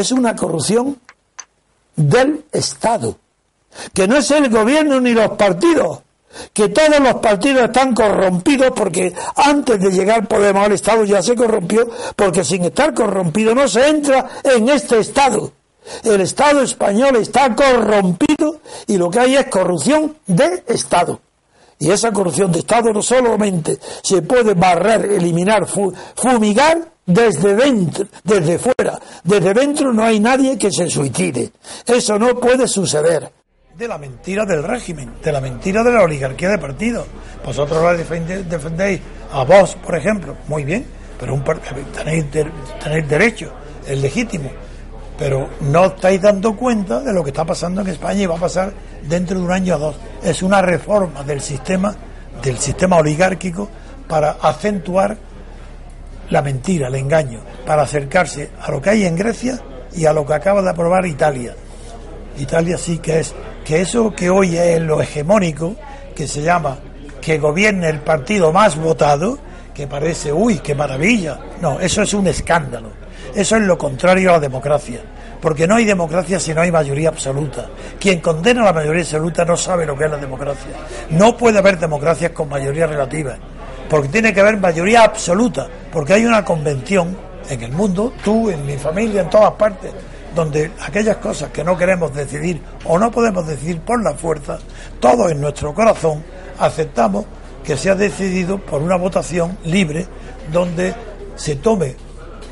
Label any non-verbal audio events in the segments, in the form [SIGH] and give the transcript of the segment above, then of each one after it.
es una corrupción del Estado, que no es el gobierno ni los partidos, que todos los partidos están corrompidos porque antes de llegar Podemos al Estado ya se corrompió, porque sin estar corrompido no se entra en este Estado. El Estado español está corrompido y lo que hay es corrupción de Estado. Y esa corrupción de Estado no solamente se puede barrer, eliminar, fumigar desde dentro, desde fuera. Desde dentro no hay nadie que se suicide. Eso no puede suceder. De la mentira del régimen, de la mentira de la oligarquía de partidos. Vosotros la defendéis a vos, por ejemplo, muy bien, pero un, tenéis, tenéis derecho, es legítimo pero no estáis dando cuenta de lo que está pasando en España y va a pasar dentro de un año o dos. Es una reforma del sistema, del sistema oligárquico para acentuar la mentira, el engaño, para acercarse a lo que hay en Grecia y a lo que acaba de aprobar Italia. Italia sí que es que eso que hoy es lo hegemónico, que se llama que gobierne el partido más votado, que parece, uy, qué maravilla. No, eso es un escándalo eso es lo contrario a la democracia. Porque no hay democracia si no hay mayoría absoluta. Quien condena la mayoría absoluta no sabe lo que es la democracia. No puede haber democracias con mayoría relativa. Porque tiene que haber mayoría absoluta. Porque hay una convención en el mundo, tú, en mi familia, en todas partes, donde aquellas cosas que no queremos decidir o no podemos decidir por la fuerza, todos en nuestro corazón aceptamos que sea decidido por una votación libre donde se tome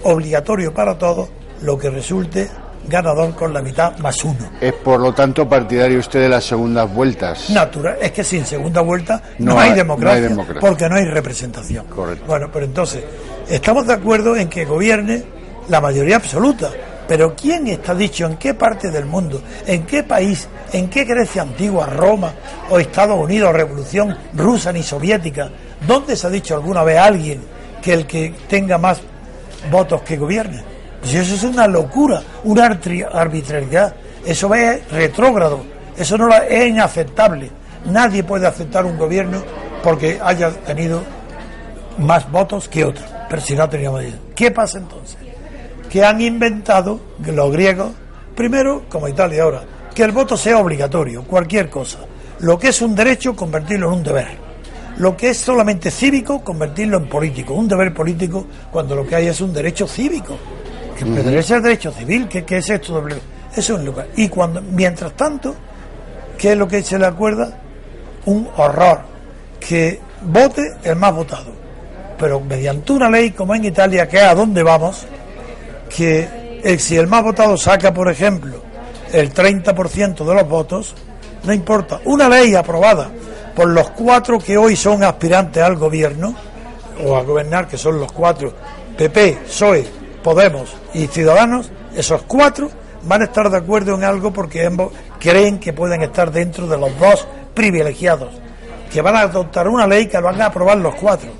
obligatorio para todos lo que resulte ganador con la mitad más uno. Es por lo tanto partidario usted de las segundas vueltas. Natural, es que sin segunda vuelta no, hay, democracia, porque no hay representación. Correcto. Bueno, pero entonces, estamos de acuerdo en que gobierne la mayoría absoluta, pero ¿quién está dicho en qué parte del mundo, en qué país, en qué Grecia antigua, Roma o Estados Unidos, revolución rusa ni soviética, dónde se ha dicho alguna vez alguien que el que tenga más votos que gobiernen. Pues eso es una locura, una arbitrariedad. Eso es retrógrado, eso no es inaceptable. Nadie puede aceptar un gobierno porque haya tenido más votos que otro, pero si no tenido mayoría. ¿Qué pasa entonces? Que han inventado los griegos, primero, como Italia ahora, que el voto sea obligatorio, cualquier cosa. Lo que es un derecho, convertirlo en un deber lo que es solamente cívico, convertirlo en político. Un deber político cuando lo que hay es un derecho cívico. Que el derecho civil. ¿Qué, es esto? Eso es un lugar. Y cuando, mientras tanto, ¿qué es lo que se le acuerda? Un horror. Que vote el más votado. Pero mediante una ley como en Italia, que es a dónde vamos, que si el más votado saca, por ejemplo, el 30% de los votos, no importa, una ley aprobada por los cuatro que hoy son aspirantes al gobierno, o a gobernar, que son los cuatro, PP, PSOE, Podemos y Ciudadanos, esos cuatro van a estar de acuerdo en algo porque ambos creen que pueden estar dentro de los dos privilegiados, que van a adoptar una ley que van a aprobar los cuatro.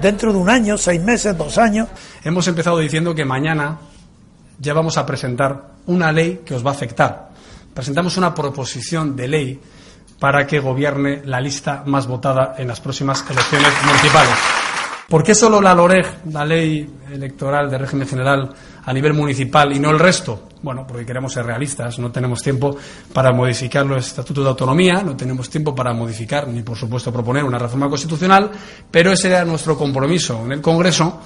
Dentro de un año, seis meses, dos años. Hemos empezado diciendo que mañana ya vamos a presentar una ley que os va a afectar. Presentamos una proposición de ley para que gobierne la lista más votada en las próximas elecciones municipales. ¿Por qué solo la LOREG, la ley electoral de régimen general a nivel municipal y no el resto? Bueno, porque queremos ser realistas, no tenemos tiempo para modificar los estatutos de autonomía, no tenemos tiempo para modificar ni, por supuesto, proponer una reforma constitucional, pero ese era nuestro compromiso en el Congreso,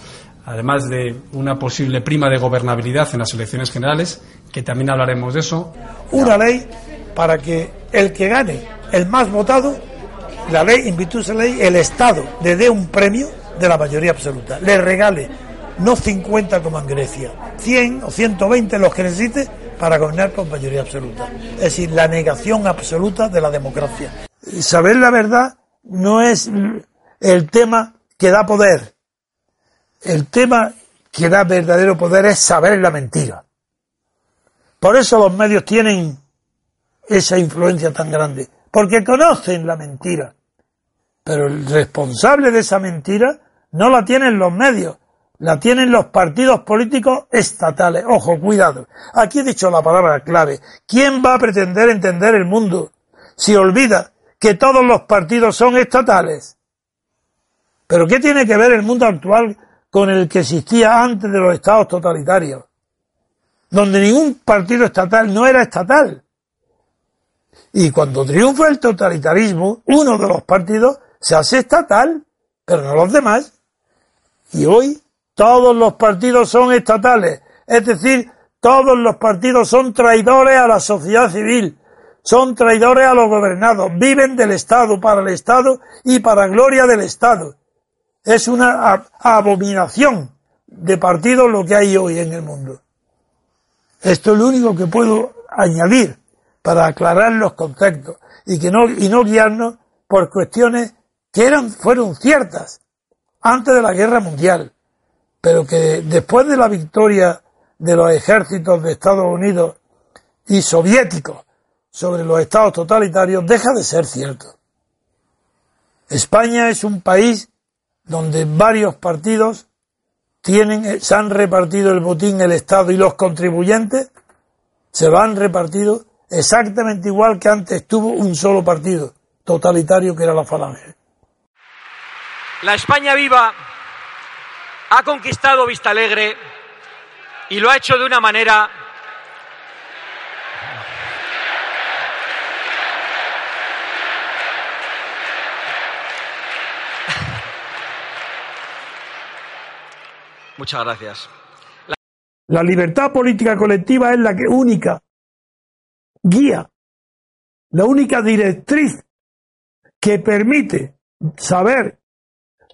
además de una posible prima de gobernabilidad en las elecciones generales, que también hablaremos de eso. Una ley para que el que gane el más votado, la ley, en virtud ley, el Estado le dé un premio de la mayoría absoluta, le regale no 50 como en Grecia, 100 o 120 los que necesite para gobernar con mayoría absoluta. Es decir, la negación absoluta de la democracia. Saber la verdad no es el tema que da poder. El tema que da verdadero poder es saber la mentira. Por eso los medios tienen esa influencia tan grande porque conocen la mentira. Pero el responsable de esa mentira no la tienen los medios, la tienen los partidos políticos estatales. Ojo, cuidado. Aquí he dicho la palabra clave. ¿Quién va a pretender entender el mundo si olvida que todos los partidos son estatales? ¿Pero qué tiene que ver el mundo actual con el que existía antes de los estados totalitarios? donde ningún partido estatal no era estatal. Y cuando triunfa el totalitarismo, uno de los partidos se hace estatal, pero no los demás. Y hoy todos los partidos son estatales. Es decir, todos los partidos son traidores a la sociedad civil, son traidores a los gobernados, viven del Estado, para el Estado y para gloria del Estado. Es una abominación de partidos lo que hay hoy en el mundo. Esto es lo único que puedo añadir para aclarar los conceptos y que no, y no guiarnos por cuestiones que eran, fueron ciertas antes de la guerra mundial, pero que después de la victoria de los ejércitos de Estados Unidos y soviéticos sobre los estados totalitarios deja de ser cierto. España es un país donde varios partidos tienen, se han repartido el botín el Estado y los contribuyentes se lo han repartido exactamente igual que antes tuvo un solo partido totalitario que era la Falange. La España viva ha conquistado Vista Alegre y lo ha hecho de una manera [LAUGHS] Muchas gracias. La libertad política colectiva es la única guía, la única directriz que permite saber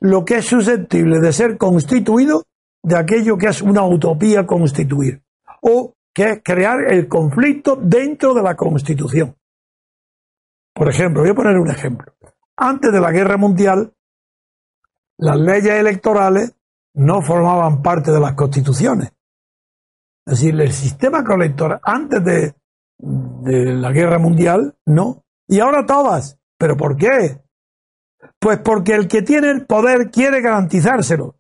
lo que es susceptible de ser constituido de aquello que es una utopía constituir, o que es crear el conflicto dentro de la Constitución. Por ejemplo, voy a poner un ejemplo. Antes de la Guerra Mundial, las leyes electorales no formaban parte de las constituciones. Es decir, el sistema electoral antes de, de la Guerra Mundial, no. Y ahora todas. ¿Pero por qué? Pues porque el que tiene el poder quiere garantizárselo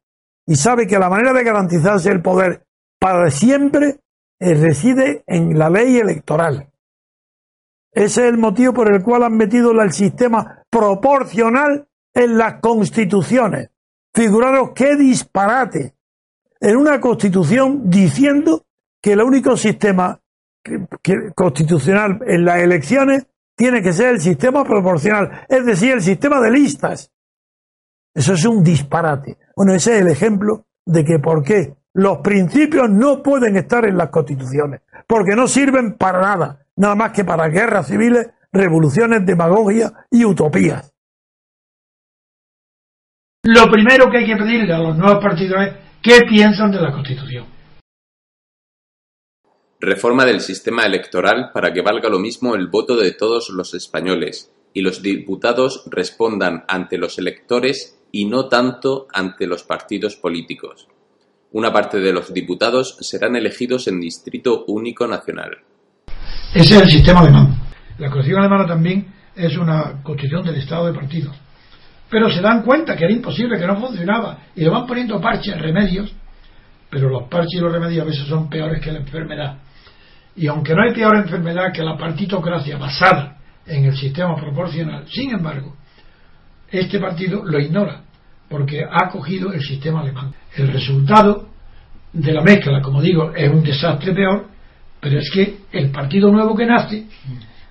y sabe que la manera de garantizarse el poder para siempre eh, reside en la ley electoral. Ese es el motivo por el cual han metido el sistema proporcional en las constituciones. Figuraros qué disparate en una constitución diciendo que el único sistema constitucional en las elecciones tiene que ser el sistema proporcional, es decir, el sistema de listas. Eso es un disparate. Bueno, ese es el ejemplo de que por qué los principios no pueden estar en las constituciones, porque no sirven para nada, nada más que para guerras civiles, revoluciones, demagogia y utopías. Lo primero que hay que pedirle a los nuevos partidos es qué piensan de la Constitución. Reforma del sistema electoral para que valga lo mismo el voto de todos los españoles y los diputados respondan ante los electores y no tanto ante los partidos políticos. Una parte de los diputados serán elegidos en distrito único nacional. Ese es el sistema alemán. La constitución alemana también es una constitución del Estado de partidos. Pero se dan cuenta que era imposible, que no funcionaba, y le van poniendo parches, remedios, pero los parches y los remedios a veces son peores que la enfermedad. Y aunque no hay peor enfermedad que la partitocracia basada en el sistema proporcional, sin embargo, este partido lo ignora, porque ha cogido el sistema alemán. El resultado de la mezcla, como digo, es un desastre peor, pero es que el partido nuevo que nace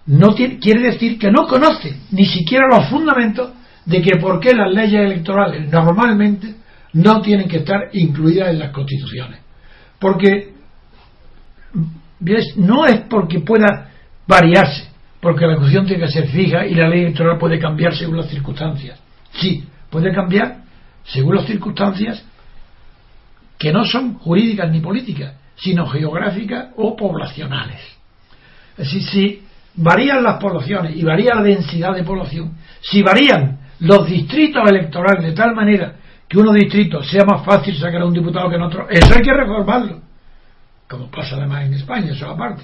no quiere decir que no conoce ni siquiera los fundamentos de que por qué las leyes electorales normalmente no tienen que estar incluidas en las constituciones. Porque no es porque pueda variarse, porque la Constitución tiene que ser fija y la ley electoral puede cambiar según las circunstancias. Sí, puede cambiar según las circunstancias que no son jurídicas ni políticas, sino geográficas o poblacionales. Es decir, si varían las poblaciones y varía la densidad de población, si varían los distritos electorales de tal manera que unos distritos sea más fácil sacar a un diputado que en otro, eso hay que reformarlo como pasa además en España, eso aparte.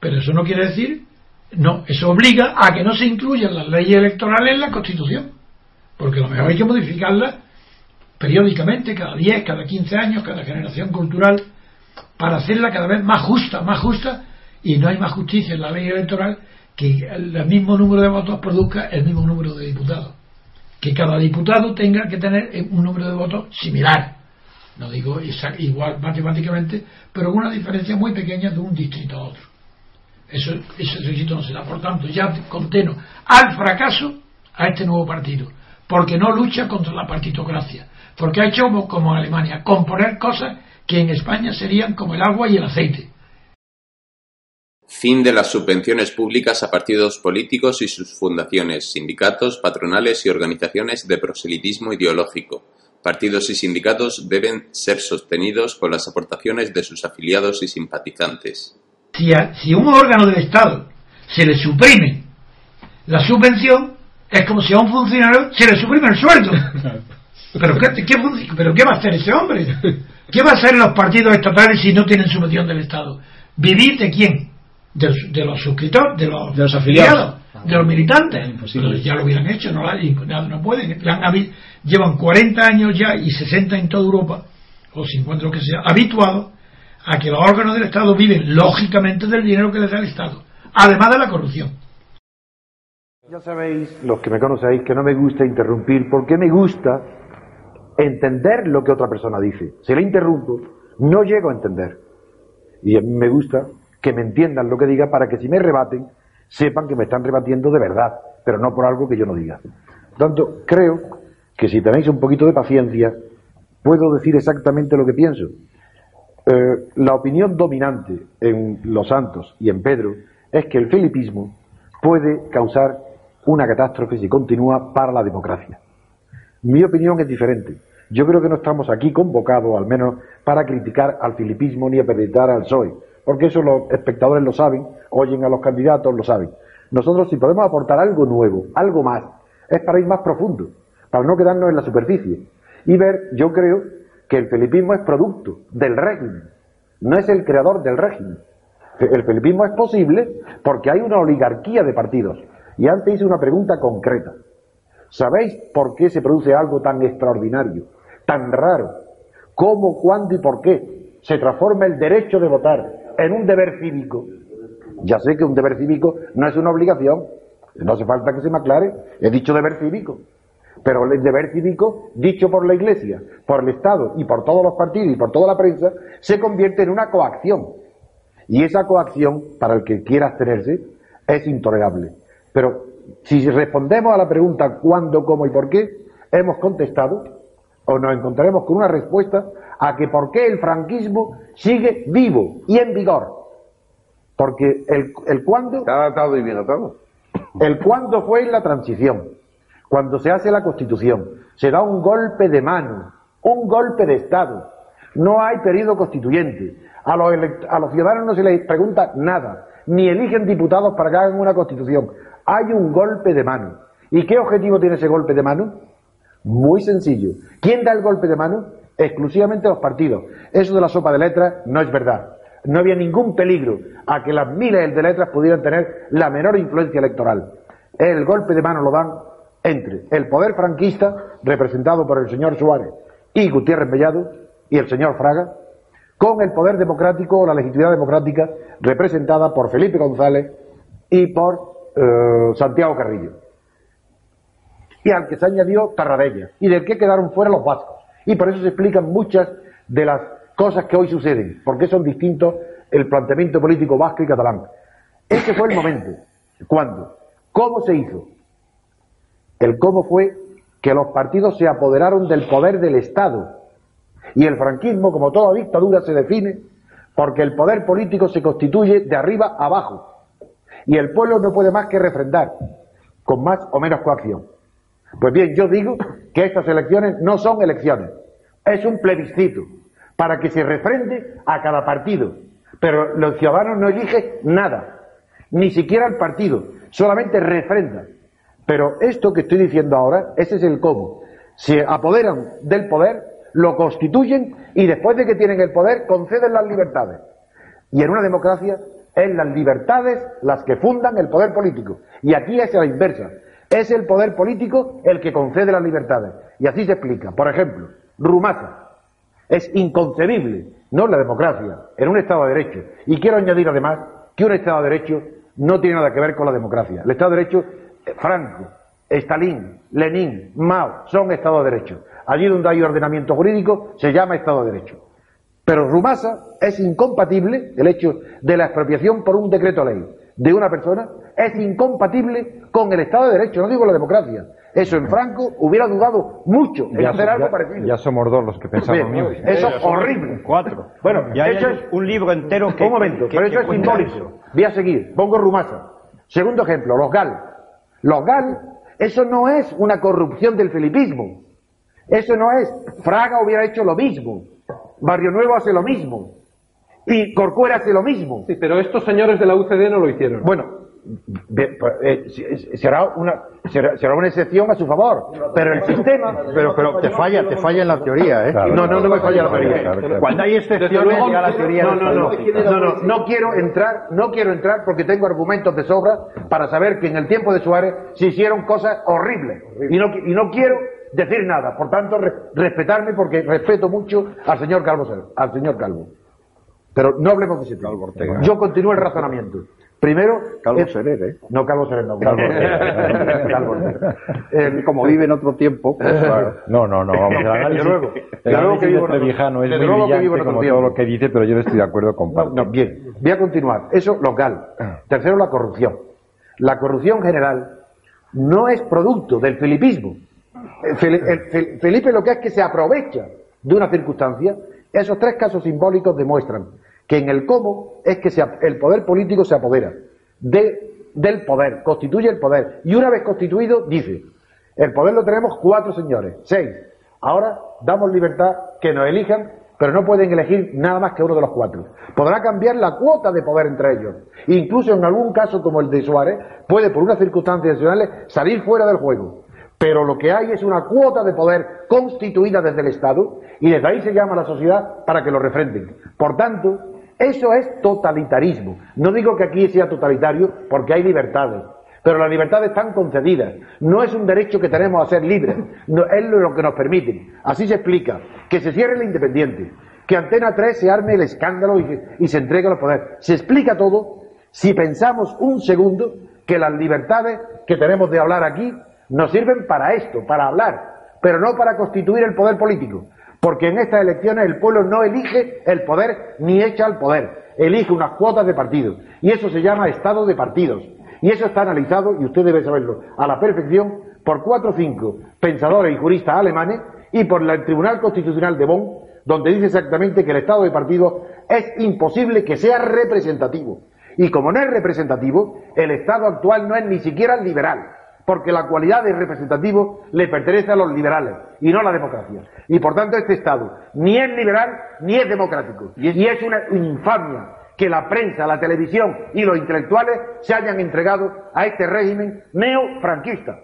Pero eso no quiere decir, no, eso obliga a que no se incluyan las leyes electorales en la Constitución, porque lo mejor hay que modificarlas periódicamente, cada 10, cada 15 años, cada generación cultural, para hacerla cada vez más justa, más justa, y no hay más justicia en la ley electoral que el mismo número de votos produzca el mismo número de diputados. Que cada diputado tenga que tener un número de votos similar no digo igual matemáticamente, pero una diferencia muy pequeña de un distrito a otro. Eso, ese requisito no se da. Por tanto, ya condeno al fracaso a este nuevo partido, porque no lucha contra la partitocracia, porque ha hecho como en Alemania, componer cosas que en España serían como el agua y el aceite. Fin de las subvenciones públicas a partidos políticos y sus fundaciones, sindicatos, patronales y organizaciones de proselitismo ideológico. Partidos y sindicatos deben ser sostenidos con las aportaciones de sus afiliados y simpatizantes. Si a si un órgano del Estado se le suprime la subvención, es como si a un funcionario se le suprime el sueldo. [LAUGHS] ¿Pero qué, qué, ¿Pero qué va a hacer ese hombre? ¿Qué va a hacer los partidos estatales si no tienen subvención del Estado? ¿Vivir de quién? De, los suscriptores, de los, afiliados, de los militantes. ya lo hubieran hecho, no, no pueden. Llevan 40 años ya y 60 en toda Europa, o 50 lo que sea, habituados a que los órganos del Estado viven lógicamente del dinero que les da el Estado, además de la corrupción. Ya sabéis, los que me conocéis, que no me gusta interrumpir porque me gusta entender lo que otra persona dice. Si le interrumpo, no llego a entender. Y me gusta que me entiendan lo que diga para que si me rebaten, sepan que me están rebatiendo de verdad, pero no por algo que yo no diga. Por tanto, creo que si tenéis un poquito de paciencia, puedo decir exactamente lo que pienso. Eh, la opinión dominante en los santos y en Pedro es que el filipismo puede causar una catástrofe si continúa para la democracia. Mi opinión es diferente. Yo creo que no estamos aquí convocados, al menos, para criticar al filipismo ni a al PSOE, porque eso los espectadores lo saben, oyen a los candidatos, lo saben. Nosotros, si podemos aportar algo nuevo, algo más, es para ir más profundo, para no quedarnos en la superficie y ver, yo creo, que el filipismo es producto del régimen, no es el creador del régimen. El filipismo es posible porque hay una oligarquía de partidos. Y antes hice una pregunta concreta. ¿Sabéis por qué se produce algo tan extraordinario, tan raro? ¿Cómo, cuándo y por qué se transforma el derecho de votar en un deber cívico? Ya sé que un deber cívico no es una obligación, no hace falta que se me aclare, he dicho deber cívico. Pero el deber cívico, dicho por la Iglesia, por el Estado y por todos los partidos y por toda la prensa, se convierte en una coacción. Y esa coacción, para el que quiera abstenerse, es intolerable. Pero si respondemos a la pregunta cuándo, cómo y por qué, hemos contestado o nos encontraremos con una respuesta a que por qué el franquismo sigue vivo y en vigor. Porque el, el cuándo... Está atado y bien atado. El cuándo fue en la transición, cuando se hace la constitución. Se da un golpe de mano, un golpe de Estado. No hay periodo constituyente. A los, a los ciudadanos no se les pregunta nada, ni eligen diputados para que hagan una constitución hay un golpe de mano. ¿Y qué objetivo tiene ese golpe de mano? Muy sencillo. ¿Quién da el golpe de mano? Exclusivamente los partidos. Eso de la sopa de letras no es verdad. No había ningún peligro a que las miles de letras pudieran tener la menor influencia electoral. El golpe de mano lo dan entre el poder franquista, representado por el señor Suárez y Gutiérrez Mellado, y el señor Fraga, con el poder democrático o la legitimidad democrática representada por Felipe González y por eh, Santiago Carrillo. Y al que se añadió Tarradella. Y del que quedaron fuera los vascos. Y por eso se explican muchas de las cosas que hoy suceden. Porque son distintos el planteamiento político vasco y catalán. Ese fue el momento. ¿Cuándo? ¿Cómo se hizo? El cómo fue que los partidos se apoderaron del poder del Estado. Y el franquismo, como toda dictadura, se define porque el poder político se constituye de arriba abajo y el pueblo no puede más que refrendar, con más o menos coacción. Pues bien, yo digo que estas elecciones no son elecciones, es un plebiscito para que se refrende a cada partido. Pero los ciudadanos no eligen nada, ni siquiera el partido, solamente refrenda. Pero esto que estoy diciendo ahora, ese es el cómo. Se apoderan del poder, lo constituyen y después de que tienen el poder conceden las libertades. Y en una democracia es las libertades las que fundan el poder político. Y aquí es la inversa. Es el poder político el que concede las libertades. Y así se explica. Por ejemplo, Rumasa. Es inconcebible, no la democracia, en un Estado de Derecho. Y quiero añadir además que un Estado de Derecho no tiene nada que ver con la democracia. El Estado de Derecho, Franco, Stalin, Lenin, Mao, son Estados de Derecho. allí donde hay ordenamiento jurídico, se llama Estado de Derecho. Pero Rumasa es incompatible, el hecho de la expropiación por un decreto ley de una persona, es incompatible con el Estado de Derecho, no digo la democracia. Eso en Franco hubiera dudado mucho en Ya, hacer algo ya- parecido. ya somos dos los que pensamos Bien, eso es horrible. Cuatro. Bueno, Ya hay eso es un libro entero que. un momento, que- pero eso que es simbólico. Voy a seguir, pongo Rumasa. Segundo ejemplo, los GAL. Los GAL, eso no es una corrupción del filipismo. Eso no es. Fraga hubiera hecho lo mismo. Barrio Nuevo hace lo mismo. Y Corcuera hace lo mismo. Sí, pero estos señores de la UCD no lo hicieron. Bueno, será una, será, será una excepción a su favor. Pero el sistema. Pero, pero te falla, te falla en la teoría, ¿eh? No, no, no me falla la teoría. Claro, claro. Cuando hay excepciones, ya la teoría no, no no, no, no, no, quiero entrar, no quiero entrar porque tengo argumentos de sobra para saber que en el tiempo de Suárez se hicieron cosas horribles y no, y no quiero decir nada. Por tanto, re- respetarme porque respeto mucho al señor Calvo, al señor Calvo. Pero no hablemos de ese. Yo continúo el razonamiento. Primero, Calvo es- Serer, ¿eh? no Calvo Serer, no, Calvo [LAUGHS] Ortega. Calvo Ortega. El- Como vive en otro tiempo, pues claro. No, no, no, vamos, el análisis, Desde luego. el Desde luego análisis que vivo de en otro- Trevijano es desde muy luego que brillante vivo en otro como tiempo. todo lo que dice, pero yo no estoy de acuerdo con parte. No, bien, voy a continuar. Eso local. Tercero, la corrupción. La corrupción general no es producto del filipismo. El Fili- el Fe- Felipe lo que es que se aprovecha de una circunstancia. Esos tres casos simbólicos demuestran que en el cómo es que se el poder político se apodera de- del poder, constituye el poder. Y una vez constituido, dice, el poder lo tenemos cuatro señores, seis. Ahora damos libertad que nos elijan, pero no pueden elegir nada más que uno de los cuatro. Podrá cambiar la cuota de poder entre ellos. Incluso en algún caso como el de Suárez, puede por unas circunstancias nacionales salir fuera del juego. Pero lo que hay es una cuota de poder constituida desde el Estado y desde ahí se llama a la sociedad para que lo refrenden. Por tanto, eso es totalitarismo. No digo que aquí sea totalitario porque hay libertades, pero las libertades están concedidas. No es un derecho que tenemos a ser libres, no, es lo que nos permiten. Así se explica que se cierre el independiente, que Antena 3 se arme el escándalo y, se entregue los poderes. Se explica todo si pensamos un segundo que las libertades que tenemos de hablar aquí nos sirven para esto, para hablar, pero no para constituir el poder político. Porque en estas elecciones el pueblo no elige el poder ni echa al poder, elige unas cuotas de partidos. Y eso se llama Estado de partidos. Y eso está analizado, y usted debe saberlo, a la perfección por cuatro o cinco pensadores y juristas alemanes y por el Tribunal Constitucional de Bonn, donde dice exactamente que el Estado de partidos es imposible que sea representativo. Y como no es representativo, el Estado actual no es ni siquiera liberal, porque la cualidad de representativo le pertenece a los liberales y no a la democracia. Y por tanto este Estado ni es liberal ni es democrático. Y es una infamia que la prensa, la televisión y los intelectuales se hayan entregado a este régimen neofranquista.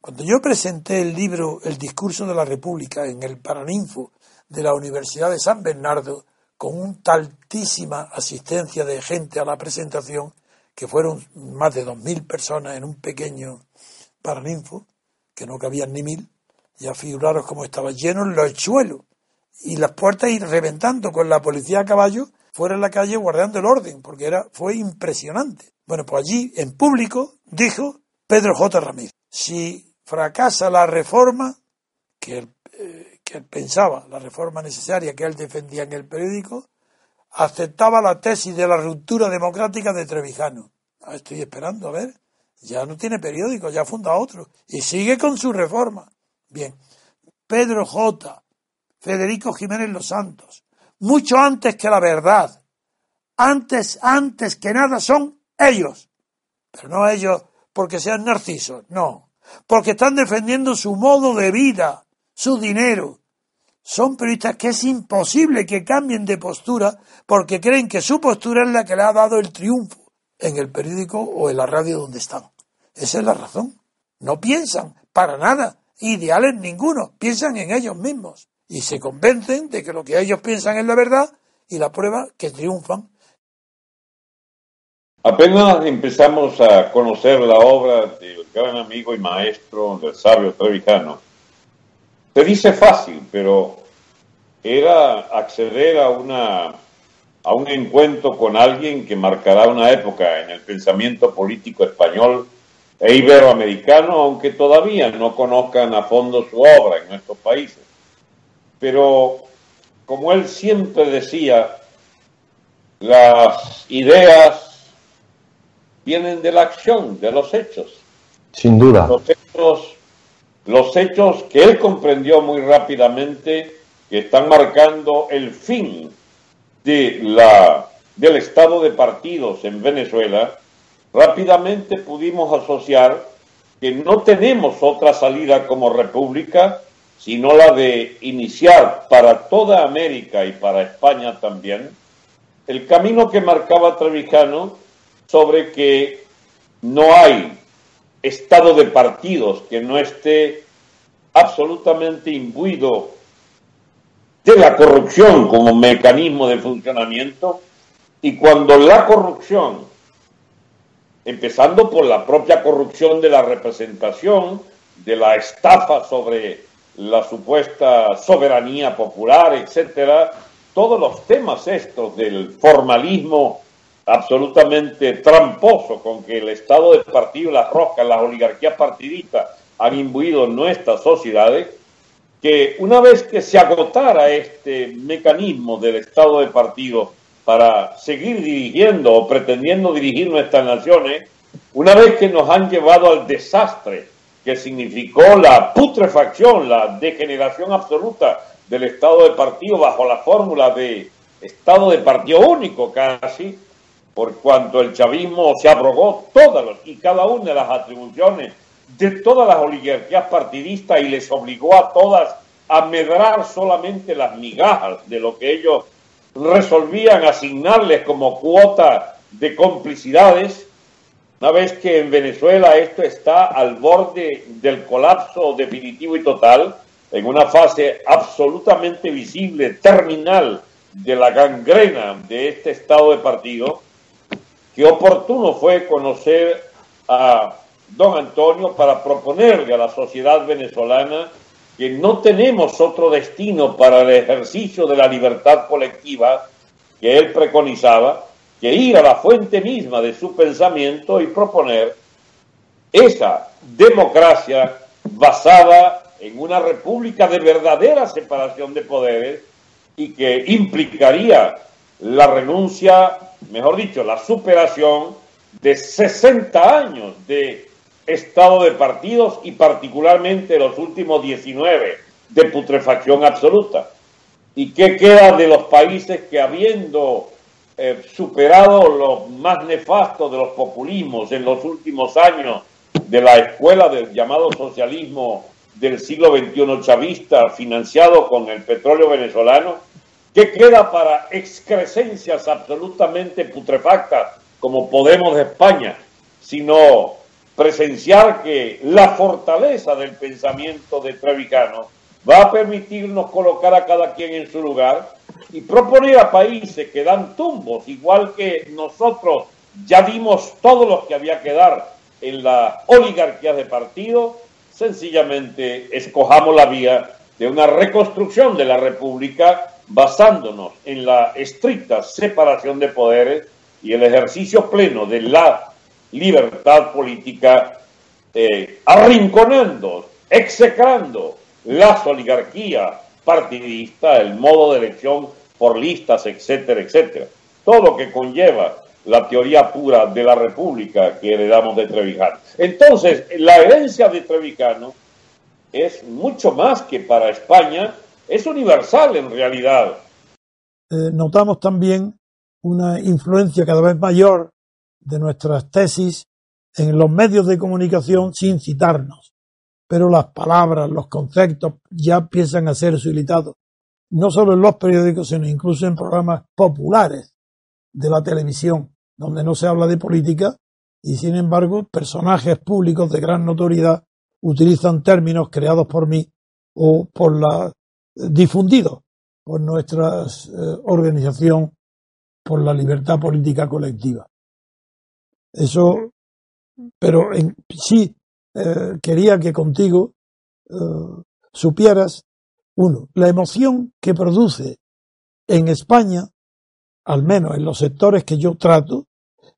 Cuando yo presenté el libro El discurso de la República en el Paraninfo de la Universidad de San Bernardo, con una altísima asistencia de gente a la presentación, que fueron más de 2.000 personas en un pequeño Paraninfo, que no cabían ni mil, ya figuraros cómo estaba lleno los suelos y las puertas ir reventando con la policía a caballo fuera en la calle guardando el orden, porque era, fue impresionante. Bueno, pues allí, en público, dijo Pedro J. Ramírez, si fracasa la reforma, que él, eh, que él pensaba, la reforma necesaria que él defendía en el periódico, aceptaba la tesis de la ruptura democrática de Trevijano. Ah, estoy esperando, a ver, ya no tiene periódico, ya funda otro, y sigue con su reforma. Bien, Pedro J. Federico Jiménez Los Santos, mucho antes que la verdad, antes, antes que nada son ellos, pero no ellos porque sean narcisos, no, porque están defendiendo su modo de vida, su dinero. Son periodistas que es imposible que cambien de postura porque creen que su postura es la que le ha dado el triunfo en el periódico o en la radio donde están. Esa es la razón. No piensan para nada, ideales ninguno, piensan en ellos mismos y se convencen de que lo que ellos piensan es la verdad y la prueba que triunfan. Apenas empezamos a conocer la obra del gran amigo y maestro del sabio Trevijano. Se dice fácil, pero era acceder a una a un encuentro con alguien que marcará una época en el pensamiento político español e iberoamericano, aunque todavía no conozcan a fondo su obra en nuestros países. Pero, como él siempre decía, las ideas vienen de la acción, de los hechos. Sin duda. Los hechos, los hechos que él comprendió muy rápidamente que están marcando el fin de la, del estado de partidos en Venezuela, rápidamente pudimos asociar que no tenemos otra salida como república, sino la de iniciar para toda América y para España también el camino que marcaba Trevijano sobre que no hay estado de partidos que no esté absolutamente imbuido de la corrupción como mecanismo de funcionamiento y cuando la corrupción, empezando por la propia corrupción de la representación, de la estafa sobre la supuesta soberanía popular, etcétera, todos los temas estos del formalismo absolutamente tramposo con que el Estado de partido, las roscas, las oligarquías partidistas han imbuido nuestras sociedades, que una vez que se agotara este mecanismo del Estado de partido para seguir dirigiendo o pretendiendo dirigir nuestras naciones, una vez que nos han llevado al desastre que significó la putrefacción, la degeneración absoluta del Estado de partido bajo la fórmula de Estado de partido único casi, por cuanto el chavismo se abrogó todas y cada una de las atribuciones de todas las oligarquías partidistas y les obligó a todas a medrar solamente las migajas de lo que ellos resolvían asignarles como cuota de complicidades, una vez que en Venezuela esto está al borde del colapso definitivo y total, en una fase absolutamente visible, terminal de la gangrena de este estado de partido, que oportuno fue conocer a don Antonio para proponerle a la sociedad venezolana que no tenemos otro destino para el ejercicio de la libertad colectiva que él preconizaba, que ir a la fuente misma de su pensamiento y proponer esa democracia basada en una república de verdadera separación de poderes y que implicaría la renuncia, mejor dicho, la superación de 60 años de estado de partidos y particularmente los últimos 19 de putrefacción absoluta. ¿Y qué queda de los países que habiendo eh, superado los más nefastos de los populismos en los últimos años de la escuela del llamado socialismo del siglo XXI chavista financiado con el petróleo venezolano, ¿qué queda para excrescencias absolutamente putrefactas como Podemos de España, sino presenciar que la fortaleza del pensamiento de Trevicano va a permitirnos colocar a cada quien en su lugar y proponer a países que dan tumbos, igual que nosotros ya dimos todos los que había que dar en la oligarquía de partido, sencillamente escojamos la vía de una reconstrucción de la República basándonos en la estricta separación de poderes y el ejercicio pleno de la libertad política, eh, arrinconando, execrando las oligarquías partidistas, el modo de elección por listas, etcétera, etcétera. Todo lo que conlleva la teoría pura de la República que heredamos de Trevijano. Entonces, la herencia de Trevijano es mucho más que para España, es universal en realidad. Eh, notamos también una influencia cada vez mayor de nuestras tesis en los medios de comunicación sin citarnos, pero las palabras, los conceptos ya empiezan a ser utilizados, no solo en los periódicos, sino incluso en programas populares de la televisión donde no se habla de política y sin embargo personajes públicos de gran notoriedad utilizan términos creados por mí o por la difundidos por nuestra eh, organización por la libertad política colectiva. Eso, pero en, sí eh, quería que contigo eh, supieras, uno, la emoción que produce en España al menos en los sectores que yo trato,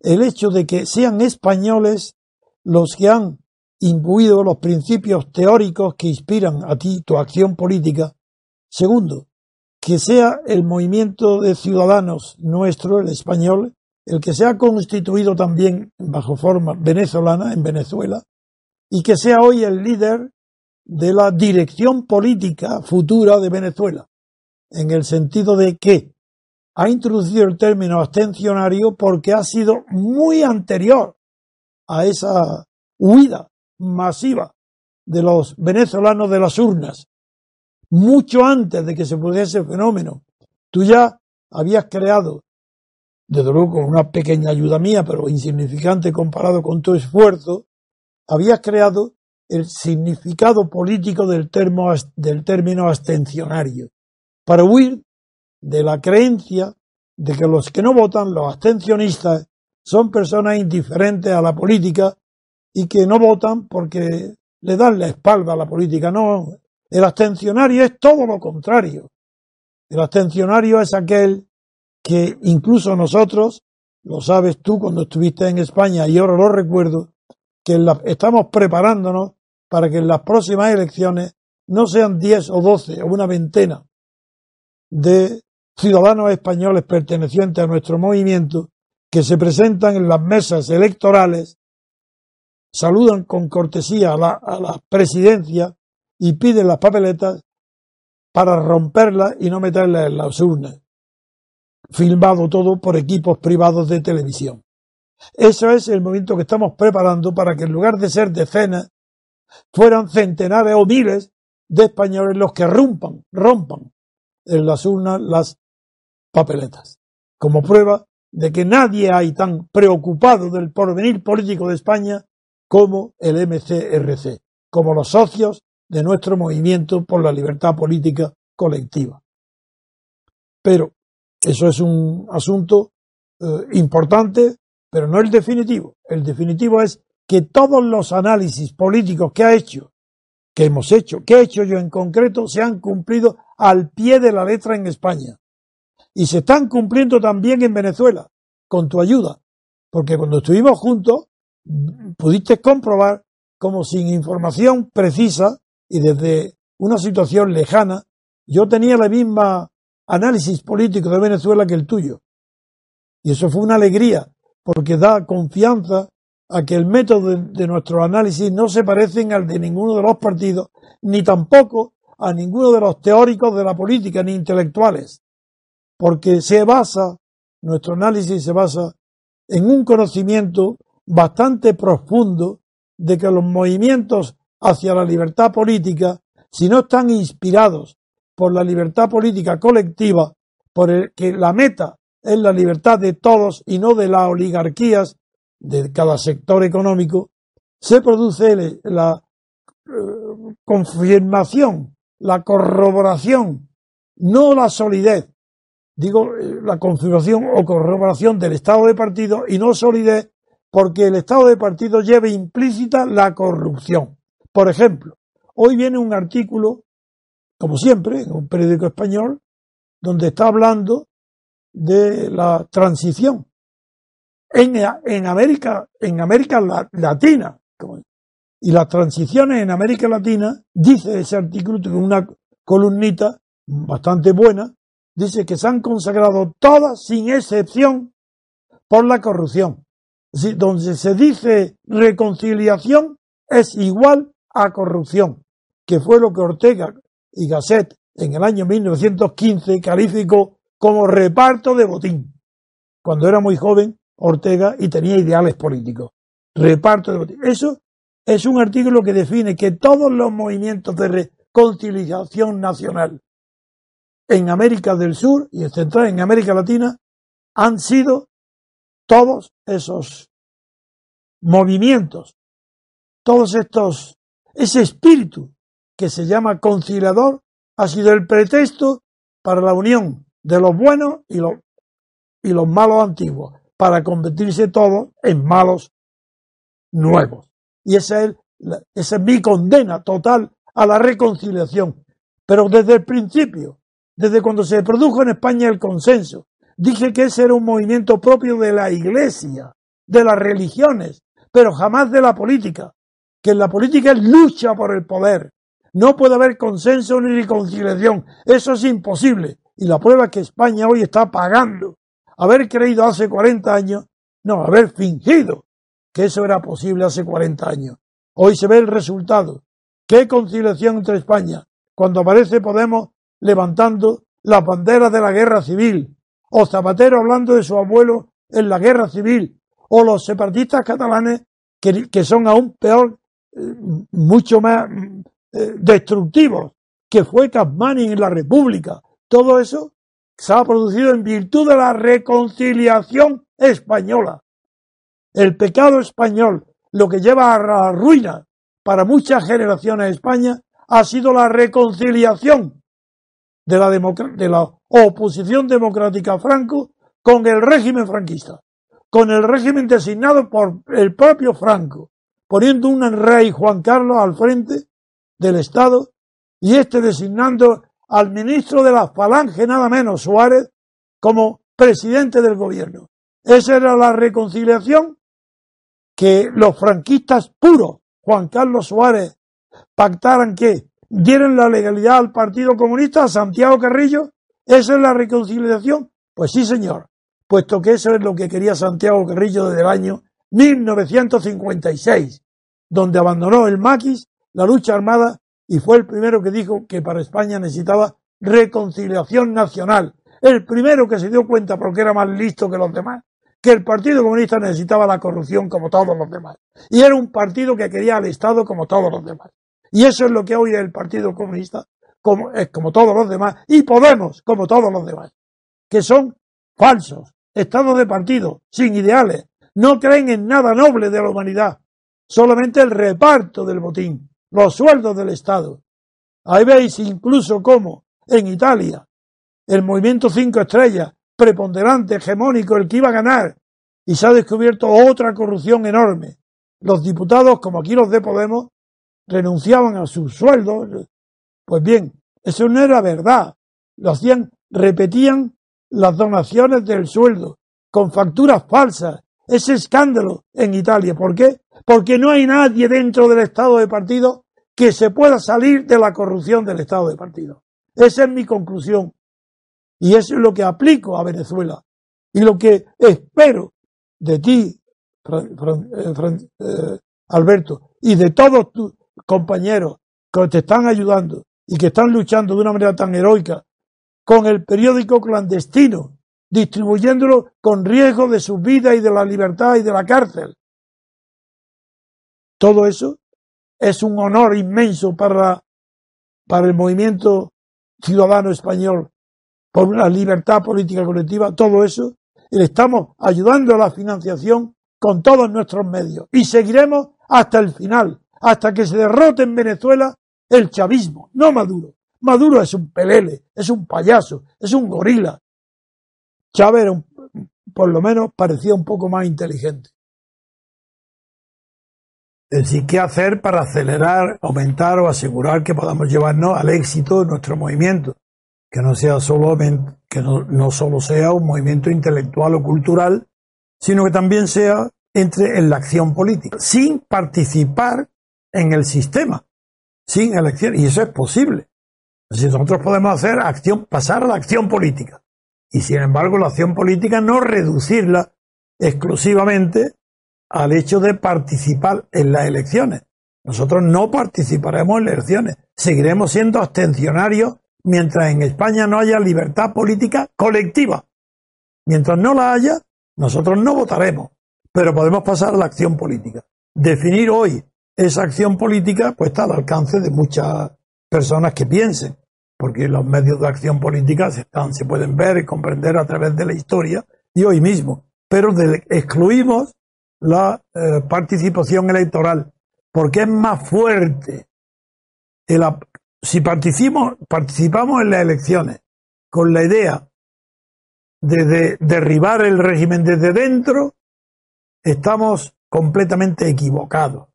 el hecho de que sean españoles los que han imbuido los principios teóricos que inspiran a ti tu acción política. Segundo, que sea el movimiento de ciudadanos nuestro, el español, el que sea constituido también bajo forma venezolana en Venezuela, y que sea hoy el líder de la dirección política futura de Venezuela, en el sentido de que ha introducido el término abstencionario porque ha sido muy anterior a esa huida masiva de los venezolanos de las urnas, mucho antes de que se produjese el fenómeno. Tú ya habías creado, desde luego con una pequeña ayuda mía, pero insignificante comparado con tu esfuerzo, habías creado el significado político del, del término abstencionario, para huir de la creencia de que los que no votan, los abstencionistas, son personas indiferentes a la política y que no votan porque le dan la espalda a la política. No, el abstencionario es todo lo contrario. El abstencionario es aquel que incluso nosotros, lo sabes tú cuando estuviste en España y ahora lo recuerdo, que estamos preparándonos para que en las próximas elecciones no sean 10 o 12 o una veintena de ciudadanos españoles pertenecientes a nuestro movimiento que se presentan en las mesas electorales, saludan con cortesía a la, a la presidencia y piden las papeletas para romperlas y no meterlas en las urnas. Filmado todo por equipos privados de televisión. Eso es el movimiento que estamos preparando para que en lugar de ser decenas, fueran centenares o miles de españoles los que rompan, rompan en las urnas las papeletas. Como prueba de que nadie hay tan preocupado del porvenir político de España como el MCRC, como los socios de nuestro movimiento por la libertad política colectiva. Pero eso es un asunto eh, importante, pero no el definitivo. El definitivo es que todos los análisis políticos que ha hecho, que hemos hecho, que he hecho yo en concreto, se han cumplido al pie de la letra en España. Y se están cumpliendo también en Venezuela, con tu ayuda. Porque cuando estuvimos juntos, pudiste comprobar como sin información precisa y desde una situación lejana, yo tenía la misma análisis político de Venezuela que el tuyo. Y eso fue una alegría, porque da confianza a que el método de, nuestro análisis no se parecen al de ninguno de los partidos, ni tampoco a ninguno de los teóricos de la política, ni intelectuales, porque se basa, nuestro análisis se basa en un conocimiento bastante profundo de que los movimientos hacia la libertad política, si no están inspirados por la libertad política colectiva, por el que la meta es la libertad de todos y no de las oligarquías de cada sector económico, se produce la eh, confirmación, la corroboración, no la solidez, digo eh, la confirmación o corroboración del estado de partido y no solidez porque el estado de partido lleva implícita la corrupción. Por ejemplo, hoy viene un artículo, como siempre, en un periódico español, donde está hablando de la transición en, América, en América Latina. Y las transiciones en América Latina, dice ese artículo, tiene una columnita bastante buena, dice que se han consagrado todas, sin excepción, por la corrupción. donde se dice reconciliación es igual a corrupción, que fue lo que Ortega y Gasset en el año 1915 calificó como reparto de botín. Cuando era muy joven Ortega y tenía ideales políticos. Reparto de Eso es un artículo que define que todos los movimientos de reconciliación nacional en América del Sur y en Central, en América Latina, han sido todos esos movimientos, todos estos, ese espíritu que se llama conciliador, ha sido el pretexto para la unión de los buenos y los, malos antiguos para convertirse todos en malos nuevos. Y esa es, esa es mi condena total a la reconciliación. Pero desde el principio, desde cuando se produjo en España el consenso, dije que ese era un movimiento propio de la Iglesia, de las religiones, pero jamás de la política, que en la política es lucha por el poder. No puede haber consenso ni reconciliación. Eso es imposible. Y la prueba es que España hoy está pagando haber creído hace 40 años, no, haber fingido que eso era posible hace 40 años. Hoy se ve el resultado. ¿Qué conciliación entre España? Cuando aparece Podemos levantando las banderas de la guerra civil, o Zapatero hablando de su abuelo en la guerra civil, o los separatistas catalanes que, son aún peor, mucho más eh, destructivos, que fue Casmani en la República. Todo eso se ha producido en virtud de la reconciliación española. El pecado español, lo que lleva a la ruina para muchas generaciones de España, ha sido la reconciliación de la oposición democrática Franco con el régimen franquista, con el régimen designado por el propio Franco, poniendo un rey Juan Carlos al frente del Estado y este designando al ministro de la Falange, nada menos, Suárez, como presidente del gobierno. Esa era la reconciliación que los franquistas puros, Juan Carlos Suárez, pactaran que dieran la legalidad al Partido Comunista, a Santiago Carrillo. ¿Esa es la reconciliación? Pues sí, señor, puesto que eso es lo que quería Santiago Carrillo desde el año 1956, donde abandonó el maquis, la lucha armada y fue el primero que dijo que para España necesitaba reconciliación nacional. El primero que se dio cuenta, porque era más listo que los demás, que el Partido Comunista necesitaba la corrupción como todos los demás. Y era un partido que quería al Estado como todos los demás. Y eso es lo que hoy el Partido Comunista, como, es como todos los demás, y Podemos, como todos los demás, que son falsos, estados de partido, sin ideales, no creen en nada noble de la humanidad, solamente el reparto del botín los sueldos del Estado. Ahí veis incluso cómo en Italia el movimiento cinco estrellas, preponderante, hegemónico, el que iba a ganar, y se ha descubierto otra corrupción enorme. Los diputados, como aquí los de Podemos, renunciaban a sus sueldos. Pues bien, eso no era verdad. Lo hacían, repetían las donaciones del sueldo con facturas falsas. Ese escándalo en Italia. ¿Por qué? porque no hay nadie dentro del Estado de partido que se pueda salir de la corrupción del Estado de partido. Esa es mi conclusión. Y eso es lo que aplico a Venezuela. Y lo que espero de ti, eh, eh, Alberto, y de todos tus compañeros que te están ayudando y que están luchando de una manera tan heroica con el periódico clandestino, distribuyéndolo con riesgo de su vida y de la libertad y de la cárcel, todo eso es un honor inmenso para, para el movimiento ciudadano español por la libertad política colectiva, todo eso, y le estamos ayudando a la financiación con todos nuestros medios. Y seguiremos hasta el final, hasta que se derrote en Venezuela el chavismo, no Maduro. Maduro es un pelele, es un payaso, es un gorila. Chávez por lo menos parecía un poco más inteligente. Es decir, ¿qué hacer para acelerar, aumentar o asegurar que podamos llevarnos al éxito de nuestro movimiento? Que no sea solo, que no, no solo sea un movimiento intelectual o cultural, sino que también sea entre en la acción política, sin participar en el sistema, sin elección. Y eso es posible. Si nosotros podemos hacer acción, pasar a la acción política. Y sin embargo, la acción política no reducirla exclusivamente al hecho de participar en las elecciones. Nosotros no participaremos en las elecciones, seguiremos siendo abstencionarios mientras en España no haya libertad política colectiva. Mientras no la haya, nosotros no votaremos, pero podemos pasar a la acción política. Definir hoy esa acción política pues está al alcance de muchas personas que piensen, porque los medios de acción política se, están, se pueden ver y comprender a través de la historia y hoy mismo, pero excluimos la eh, participación electoral, porque es más fuerte. si participamos, participamos en las elecciones con la idea de, derribar el régimen desde dentro, estamos completamente equivocados.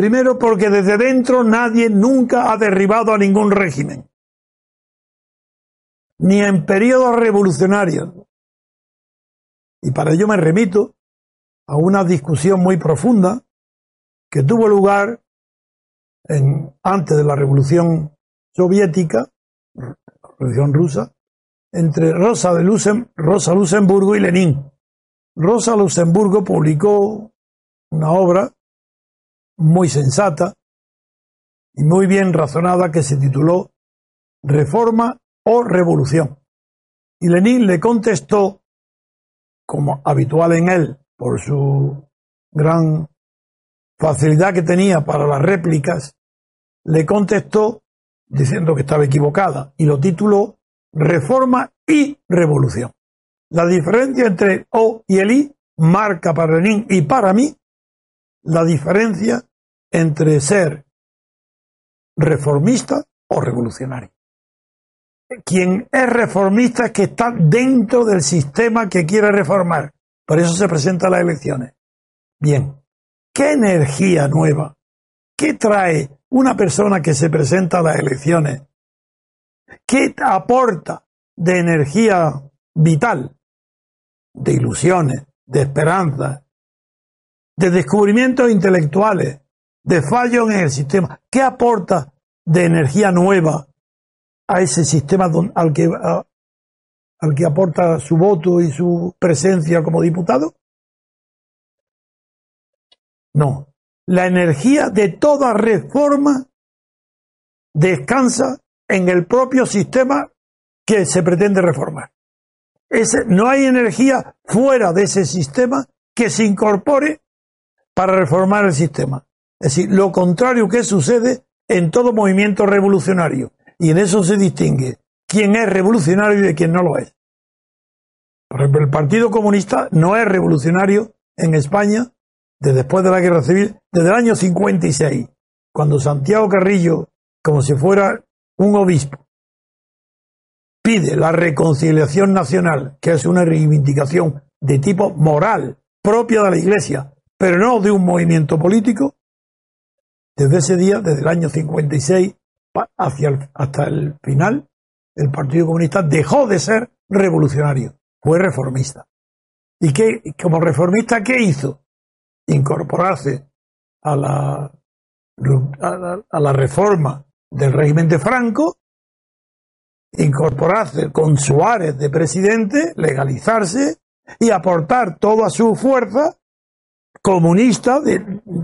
Primero porque desde dentro nadie nunca ha derribado a ningún régimen. Ni en periodos revolucionarios. Y para ello me remito a una discusión muy profunda que tuvo lugar en, antes de la Revolución Soviética, la Revolución Rusa, entre Rosa, de Rosa Luxemburgo y Lenin. Rosa Luxemburgo publicó una obra muy sensata y muy bien razonada que se tituló Reforma o Revolución. Y Lenin le contestó, como habitual en él, por su gran facilidad que tenía para las réplicas, le contestó diciendo que estaba equivocada y lo tituló Reforma y Revolución. La diferencia entre O y el I marca para Lenin y para mí la diferencia entre ser reformista o revolucionario. Quien es reformista es que está dentro del sistema que quiere reformar. Por eso se presenta a las elecciones. Bien, ¿qué energía nueva? ¿Qué trae una persona que se presenta a las elecciones? ¿Qué aporta de energía vital, de ilusiones, de esperanza, de descubrimientos intelectuales, de fallos en el sistema? ¿Qué aporta de energía nueva a ese sistema al que, al que aporta su voto y su presencia como diputado? No. La energía de toda reforma descansa en el propio sistema que se pretende reformar. Ese, no hay energía fuera de ese sistema que se incorpore para reformar el sistema. Es decir, lo contrario que sucede en todo movimiento revolucionario. Y en eso se distingue quién es revolucionario y de quién no lo es. Por ejemplo, el Partido Comunista no es revolucionario en España desde después de la Guerra Civil, desde el año 56, cuando Santiago Carrillo, como si fuera un obispo, pide la reconciliación nacional, que es una reivindicación de tipo moral propia de la Iglesia, pero no de un movimiento político, desde ese día, desde el año 56 hacia hasta el final, el Partido Comunista dejó de ser revolucionario, fue reformista. ¿Y qué, como reformista qué hizo? Incorporarse a la, a la, reforma del régimen de Franco, incorporarse con Suárez de presidente, legalizarse y aportar toda su fuerza comunista,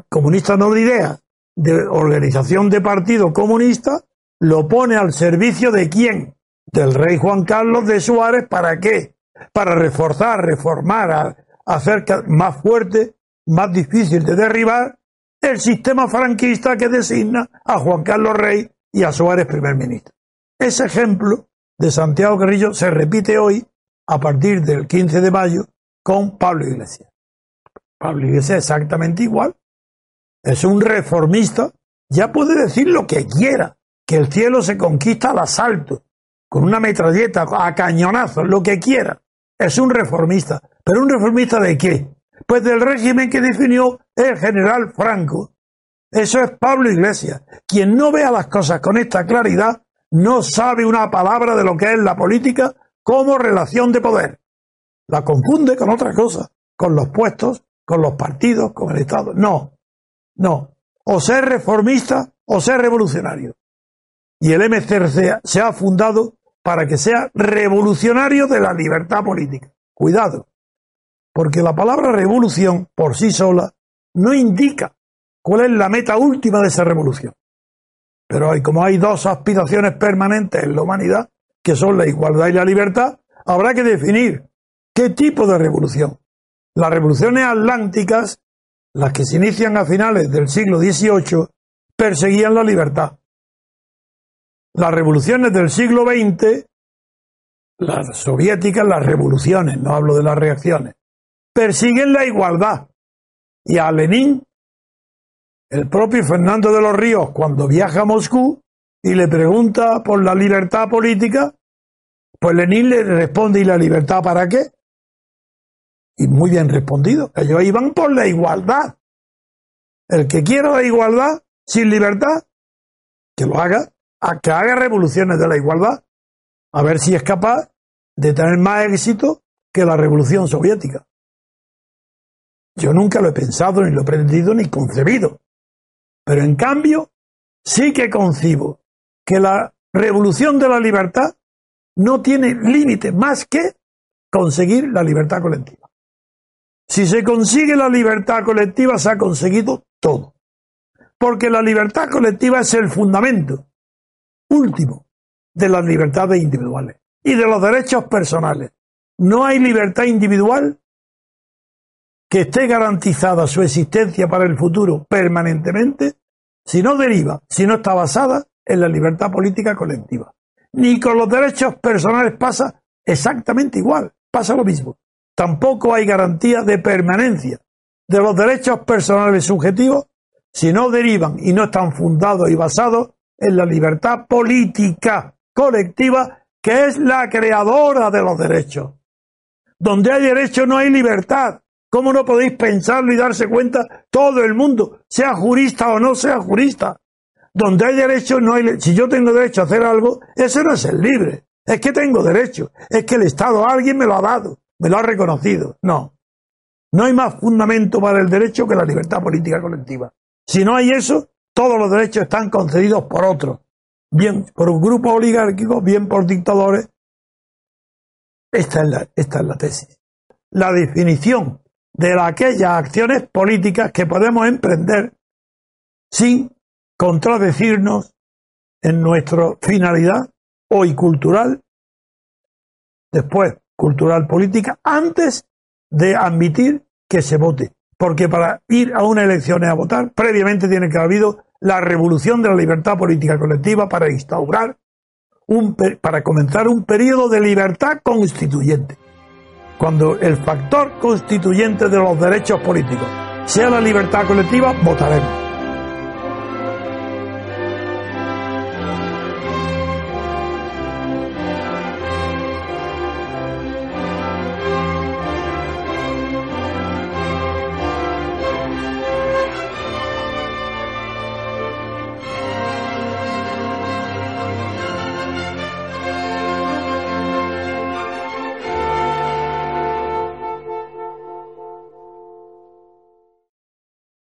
comunista no de ideas, de organización de partido comunista lo pone al servicio de quién? Del rey Juan Carlos de Suárez, ¿para qué? Para reforzar, reformar, hacer más fuerte, más difícil de derribar el sistema franquista que designa a Juan Carlos Rey y a Suárez primer ministro. Ese ejemplo de Santiago Carrillo se repite hoy a partir del 15 de mayo con Pablo Iglesias. Pablo Iglesias exactamente igual es un reformista, ya puede decir lo que quiera, que el cielo se conquista al asalto, con una metralleta, a cañonazos, lo que quiera. Es un reformista. ¿Pero un reformista de qué? Pues del régimen que definió el general Franco. Eso es Pablo Iglesias. Quien no vea las cosas con esta claridad no sabe una palabra de lo que es la política como relación de poder. La confunde con otra cosa, con los puestos, con los partidos, con el Estado. No, no, o ser reformista o ser revolucionario. Y el MCRC se ha fundado para que sea revolucionario de la libertad política. Cuidado, porque la palabra revolución por sí sola no indica cuál es la meta última de esa revolución. Pero hay, como hay dos aspiraciones permanentes en la humanidad, que son la igualdad y la libertad, habrá que definir qué tipo de revolución. Las revoluciones atlánticas las que se inician a finales del siglo XVIII, perseguían la libertad. Las revoluciones del siglo XX, las soviéticas, las revoluciones, no hablo de las reacciones, persiguen la igualdad. Y a Lenin, el propio Fernando de los Ríos, cuando viaja a Moscú y le pregunta por la libertad política, pues Lenin le responde, ¿y la libertad para qué? Y muy bien respondido. Ellos iban por la igualdad. El que quiera la igualdad sin libertad, que lo haga, a que haga revoluciones de la igualdad, a ver si es capaz de tener más éxito que la revolución soviética. Yo nunca lo he pensado, ni lo he pretendido, ni concebido. Pero en cambio, sí que concibo que la revolución de la libertad no tiene límite más que conseguir la libertad colectiva. Si se consigue la libertad colectiva, se ha conseguido todo. Porque la libertad colectiva es el fundamento último de las libertades individuales y de los derechos personales. No hay libertad individual que esté garantizada su existencia para el futuro permanentemente si no deriva, si no está basada en la libertad política colectiva. Ni con los derechos personales pasa exactamente igual, pasa lo mismo. Tampoco hay garantía de permanencia de los derechos personales subjetivos si no derivan y no están fundados y basados en la libertad política colectiva que es la creadora de los derechos. Donde hay derecho no hay libertad. ¿Cómo no podéis pensarlo y darse cuenta todo el mundo, sea jurista o no sea jurista? Donde hay derecho no hay... Si yo tengo derecho a hacer algo, eso no es ser libre. Es que tengo derecho. Es que el Estado, alguien me lo ha dado, me lo ha reconocido. No. No hay más fundamento para el derecho que la libertad política colectiva. Si no hay eso, todos los derechos están concedidos por otros. Bien por un grupo oligárquico, bien por dictadores. Esta es la, esta es la tesis. La definición de aquellas acciones políticas que podemos emprender sin contradecirnos en nuestra finalidad hoy cultural, después cultural política, antes de admitir que se vote. Porque para ir a una elección a votar, previamente tiene que haber habido la revolución de la libertad política colectiva para instaurar un, para comenzar un periodo de libertad constituyente. Cuando el factor constituyente de los derechos políticos sea la libertad colectiva, votaremos.